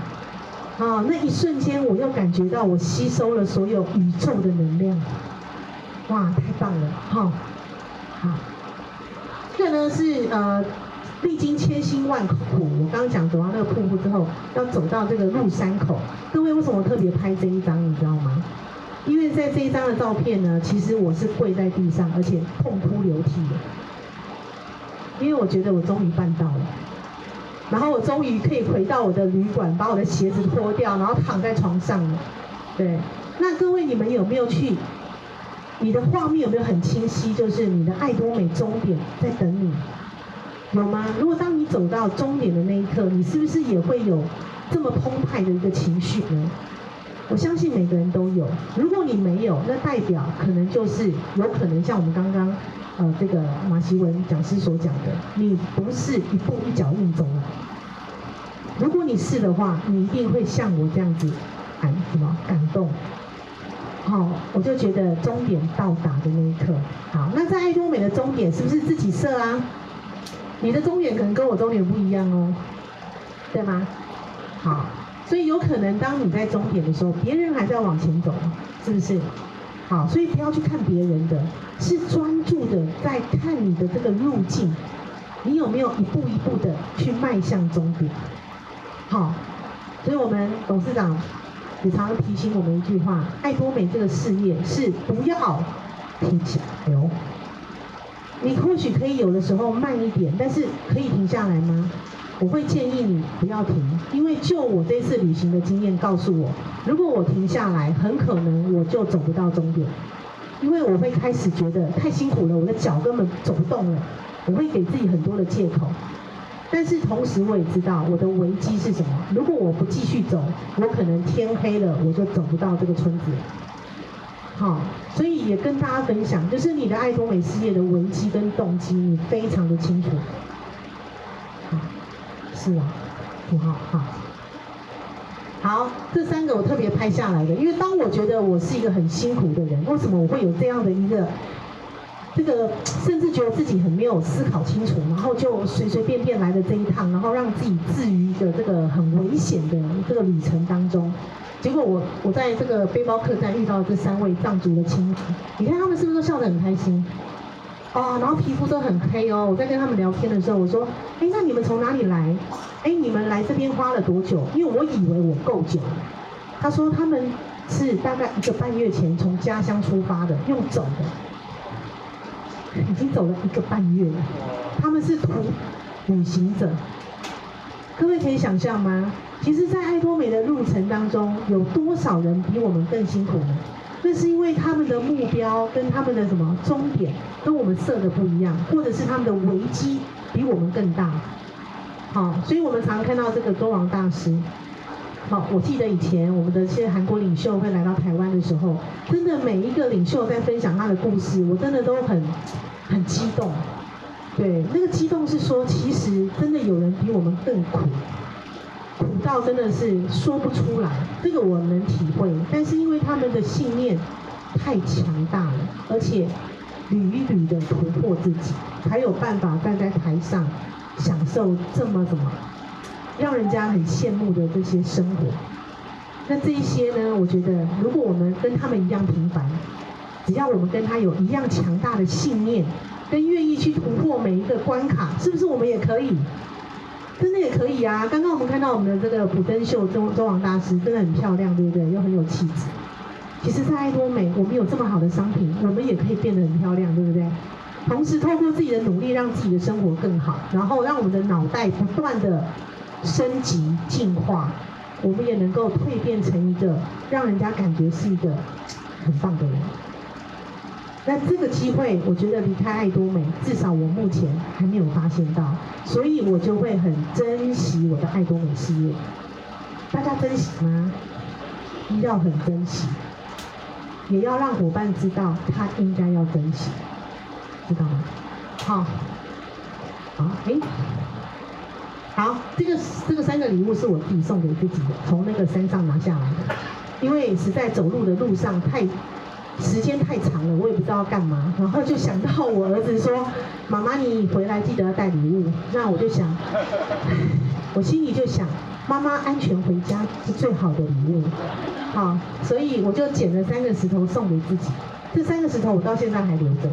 啊，那一瞬间我又感觉到我吸收了所有宇宙的能量，哇，太棒了！哈，好，这个呢是呃历经千辛万苦，我刚刚讲走到那个瀑布之后，要走到这个入山口。各位为什么特别拍这一张，你知道吗？因为在这一张的照片呢，其实我是跪在地上，而且痛哭流涕的。因为我觉得我终于办到了，然后我终于可以回到我的旅馆，把我的鞋子脱掉，然后躺在床上了。对，那各位你们有没有去？你的画面有没有很清晰？就是你的爱多美终点在等你，有吗？如果当你走到终点的那一刻，你是不是也会有这么澎湃的一个情绪呢？我相信每个人都有。如果你没有，那代表可能就是有可能像我们刚刚。呃，这个马习文讲师所讲的，你不是一步一脚印走来。如果你是的话，你一定会像我这样子，感什么感动？好，我就觉得终点到达的那一刻，好，那在爱多美的终点是不是自己设啊？你的终点可能跟我终点不一样哦，对吗？好，所以有可能当你在终点的时候，别人还在往前走，是不是？好，所以不要去看别人的，是专注的在看你的这个路径，你有没有一步一步的去迈向终点？好，所以我们董事长也常常提醒我们一句话：爱多美这个事业是不要停下来哦。你或许可以有的时候慢一点，但是可以停下来吗？我会建议你不要停，因为就我这次旅行的经验告诉我，如果我停下来，很可能我就走不到终点，因为我会开始觉得太辛苦了，我的脚根本走不动了，我会给自己很多的借口。但是同时我也知道我的危机是什么，如果我不继续走，我可能天黑了我就走不到这个村子。好，所以也跟大家分享，就是你的爱多美事业的危机跟动机，你非常的清楚。好是啊，挺好，好，好，这三个我特别拍下来的，因为当我觉得我是一个很辛苦的人，为什么我会有这样的一个，这个甚至觉得自己很没有思考清楚，然后就随随便便来的这一趟，然后让自己置于一个这个很危险的这个旅程当中，结果我我在这个背包客栈遇到了这三位藏族的亲人，你看他们是不是都笑得很开心？哦，然后皮肤都很黑哦。我在跟他们聊天的时候，我说：“哎，那你们从哪里来？哎，你们来这边花了多久？因为我以为我够久。”他说他们是大概一个半月前从家乡出发的，用走的，已经走了一个半月了。他们是徒旅行者，各位可以想象吗？其实，在爱多美的路程当中，有多少人比我们更辛苦呢？那是因为他们的目标跟他们的什么终点跟我们设的不一样，或者是他们的危机比我们更大。好，所以我们常看到这个多王大师。好，我记得以前我们的一些韩国领袖会来到台湾的时候，真的每一个领袖在分享他的故事，我真的都很很激动。对，那个激动是说，其实真的有人比我们更苦。苦到真的是说不出来，这个我能体会。但是因为他们的信念太强大了，而且屡屡的突破自己，才有办法站在台上享受这么什么，让人家很羡慕的这些生活。那这一些呢，我觉得如果我们跟他们一样平凡，只要我们跟他有一样强大的信念，跟愿意去突破每一个关卡，是不是我们也可以？真的也可以啊。刚刚我们看到我们的这个普灯秀周周王大师，真的很漂亮，对不对？又很有气质。其实，在爱多美，我们有这么好的商品，我们也可以变得很漂亮，对不对？同时，透过自己的努力，让自己的生活更好，然后让我们的脑袋不断的升级进化，我们也能够蜕变成一个让人家感觉是一个很棒的人。那这个机会，我觉得离开爱多美，至少我目前还没有发现到，所以我就会很珍惜我的爱多美事业。大家珍惜吗？要很珍惜。也要让伙伴知道，他应该要珍惜，知道吗？好，好，哎，好，这个这个三个礼物是我自己送给自己的，从那个山上拿下来的，因为实在走路的路上太时间太长了，我也不知道要干嘛，然后就想到我儿子说：“妈妈，你回来记得要带礼物。”那我就想，我心里就想。妈妈安全回家是最好的礼物，好，所以我就捡了三个石头送给自己。这三个石头我到现在还留着，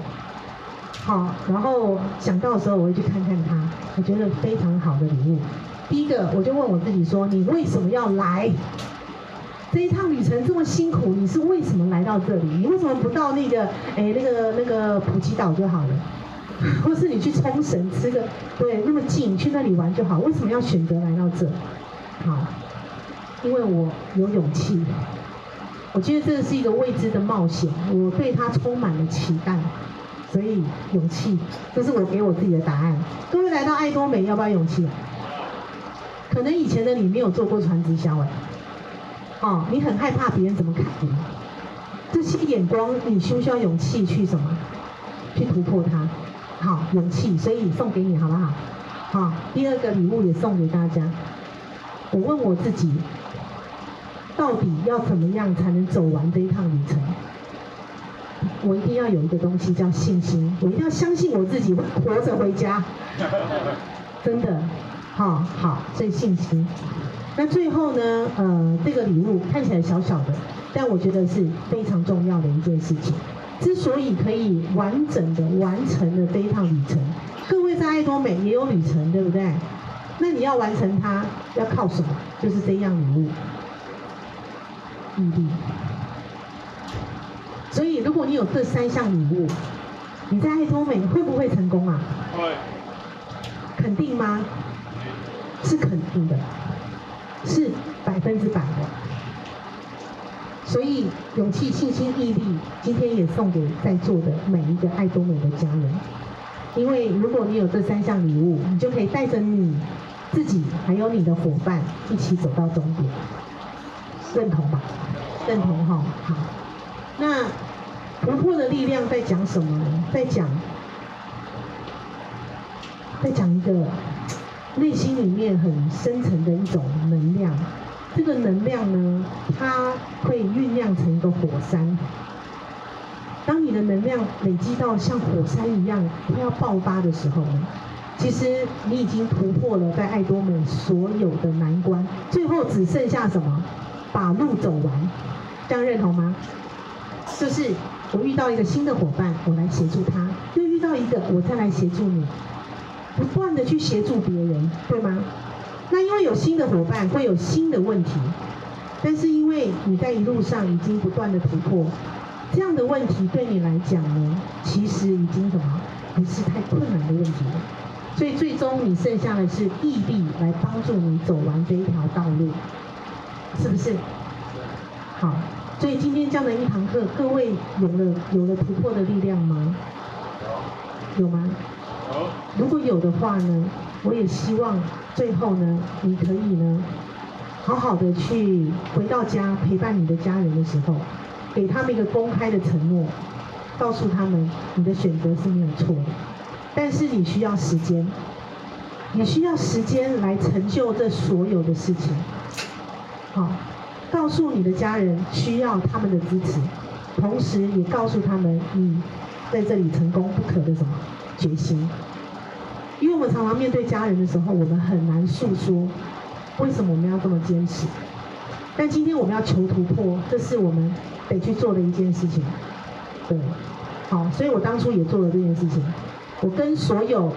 好，然后想到的时候我会去看看他，我觉得非常好的礼物。第一个，我就问我自己说：你为什么要来？这一趟旅程这么辛苦，你是为什么来到这里？你为什么不到那个，哎，那个那个普吉岛就好了？或是你去冲绳吃个，对，那么近，去那里玩就好，为什么要选择来到这里？好，因为我有勇气，我觉得这是一个未知的冒险，我对它充满了期待，所以勇气，这是我给我自己的答案。各位来到爱多美，要不要勇气？可能以前的你没有做过传直销哎，哦，你很害怕别人怎么看你，这些眼光，你需不需要勇气去什么？去突破它？好，勇气，所以送给你好不好？好，第二个礼物也送给大家。我问我自己，到底要怎么样才能走完这一趟旅程？我一定要有一个东西叫信心，我一定要相信我自己会活着回家。真的，好好，所以信心。那最后呢？呃，这个礼物看起来小小的，但我觉得是非常重要的一件事情。之所以可以完整的完成了这一趟旅程，各位在爱多美也有旅程，对不对？那你要完成它，要靠什么？就是这样礼物，毅力。所以，如果你有这三项礼物，你在爱多美会不会成功啊？会。肯定吗？是肯定的，是百分之百的。所以，勇气、信心、毅力，今天也送给在座的每一个爱多美的家人。因为如果你有这三项礼物，你就可以带着你。自己还有你的伙伴一起走到终点，认同吧？认同哈。好，那突破的力量在讲什么呢？在讲，在讲一个内心里面很深层的一种能量。这个能量呢，它会酝酿成一个火山。当你的能量累积到像火山一样快要爆发的时候呢？其实你已经突破了在爱多美所有的难关，最后只剩下什么？把路走完，这样认同吗？就是我遇到一个新的伙伴，我来协助他；又遇到一个，我再来协助你，不断的去协助别人，对吗？那因为有新的伙伴，会有新的问题，但是因为你在一路上已经不断的突破，这样的问题对你来讲呢，其实已经什么？不是太困难的问题了。所以最终你剩下的是毅力来帮助你走完这一条道路，是不是？好，所以今天这样的一堂课，各位有了有了突破的力量吗？有吗？如果有的话呢，我也希望最后呢，你可以呢，好好的去回到家陪伴你的家人的时候，给他们一个公开的承诺，告诉他们你的选择是没有错的。但是你需要时间，你需要时间来成就这所有的事情。好，告诉你的家人需要他们的支持，同时也告诉他们你在这里成功不可的什么决心。因为我们常常面对家人的时候，我们很难诉说为什么我们要这么坚持。但今天我们要求突破，这是我们得去做的一件事情。对，好，所以我当初也做了这件事情。我跟所有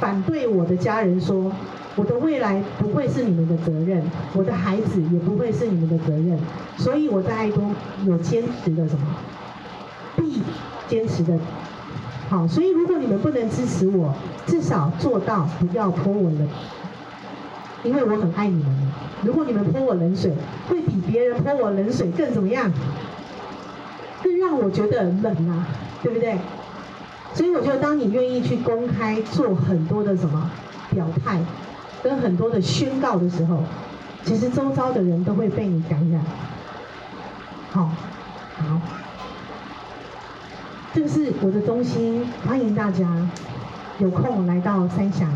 反对我的家人说，我的未来不会是你们的责任，我的孩子也不会是你们的责任，所以我在爱多有坚持的什么，必坚持的。好，所以如果你们不能支持我，至少做到不要泼我冷，因为我很爱你们。如果你们泼我冷水，会比别人泼我冷水更怎么样？更让我觉得冷啊，对不对？所以我觉得，当你愿意去公开做很多的什么表态，跟很多的宣告的时候，其实周遭的人都会被你感染。好，好。这个是我的中心，欢迎大家有空来到三峡。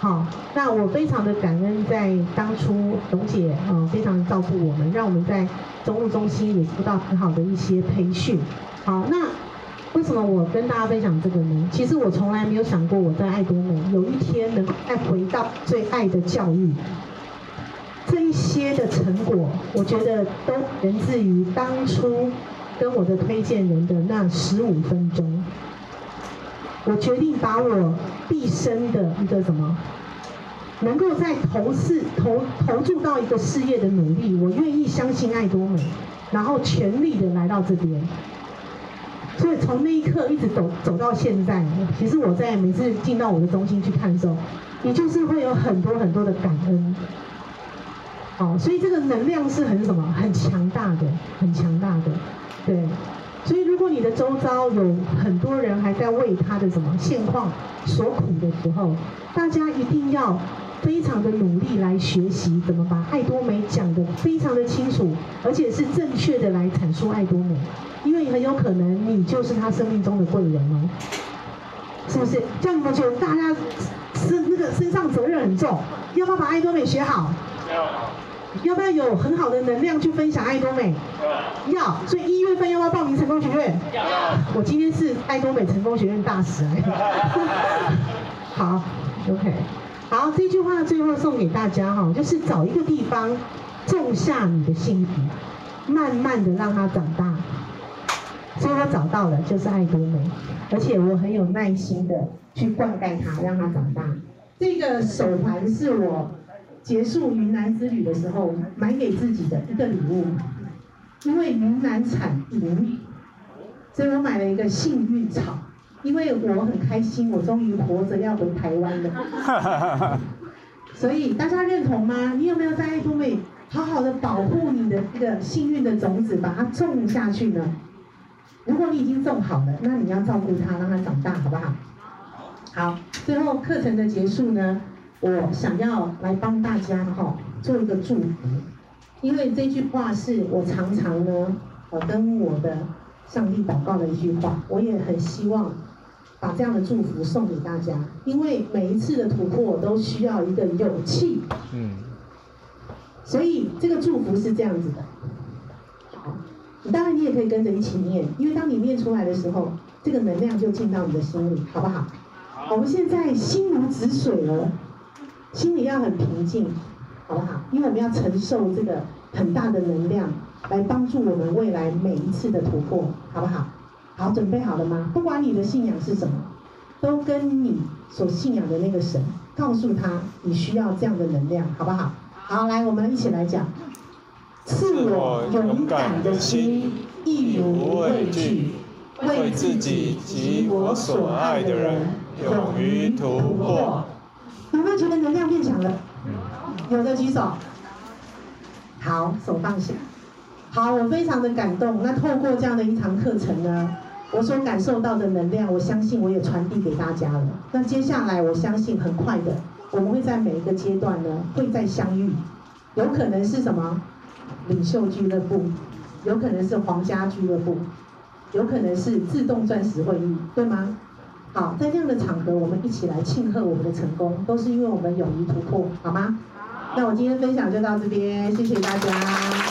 好，那我非常的感恩，在当初董姐呃非常的照顾我们，让我们在中路中心也得到很好的一些培训。好，那为什么我跟大家分享这个呢？其实我从来没有想过我在爱多美有一天能再回到最爱的教育。这一些的成果，我觉得都源自于当初。跟我的推荐人的那十五分钟，我决定把我毕生的一个什么，能够在投事投投注到一个事业的努力，我愿意相信爱多美，然后全力的来到这边。所以从那一刻一直走走到现在，其实我在每次进到我的中心去看的时候，也就是会有很多很多的感恩。哦，所以这个能量是很什么，很强大的，很强大的。对，所以如果你的周遭有很多人还在为他的什么现况所苦的时候，大家一定要非常的努力来学习怎么把爱多美讲得非常的清楚，而且是正确的来阐述爱多美，因为很有可能你就是他生命中的贵人哦，是不是？这样你们觉得大家身那个身上责任很重，要不要把爱多美学好？要不要有很好的能量去分享爱多美？要，所以一月份要不要报名成功学院？要。我今天是爱多美成功学院大使。好，OK，好，这句话最后送给大家哈，就是找一个地方种下你的心灵，慢慢的让它长大。所以我找到了，就是爱多美，而且我很有耐心的去灌溉它，让它长大。这个手环是我。结束云南之旅的时候，买给自己的一个礼物，因为云南产银，所以我买了一个幸运草，因为我很开心，我终于活着要回台湾了。所以大家认同吗？你有没有在爱多美好好的保护你的这个幸运的种子，把它种下去呢？如果你已经种好了，那你要照顾它，让它长大，好不好？好，最后课程的结束呢？我想要来帮大家哈做一个祝福，因为这句话是我常常呢，我跟我的上帝祷告的一句话，我也很希望把这样的祝福送给大家，因为每一次的突破都需要一个勇气，嗯，所以这个祝福是这样子的，好，当然你也可以跟着一起念，因为当你念出来的时候，这个能量就进到你的心里，好不好？我们现在心如止水了。心里要很平静，好不好？因为我们要承受这个很大的能量，来帮助我们未来每一次的突破，好不好？好，准备好了吗？不管你的信仰是什么，都跟你所信仰的那个神，告诉他你需要这样的能量，好不好？好，来，我们一起来讲：赐我勇敢的心，义无畏惧，为自己及我所爱的人，勇于突破。有没有觉得能量变强了？有的举手。好，手放下。好，我非常的感动。那透过这样的一堂课程呢，我所感受到的能量，我相信我也传递给大家了。那接下来，我相信很快的，我们会在每一个阶段呢，会再相遇。有可能是什么？领袖俱乐部，有可能是皇家俱乐部，有可能是自动钻石会议，对吗？好，在这样的场合，我们一起来庆贺我们的成功，都是因为我们勇于突破，好吗？那我今天分享就到这边，谢谢大家。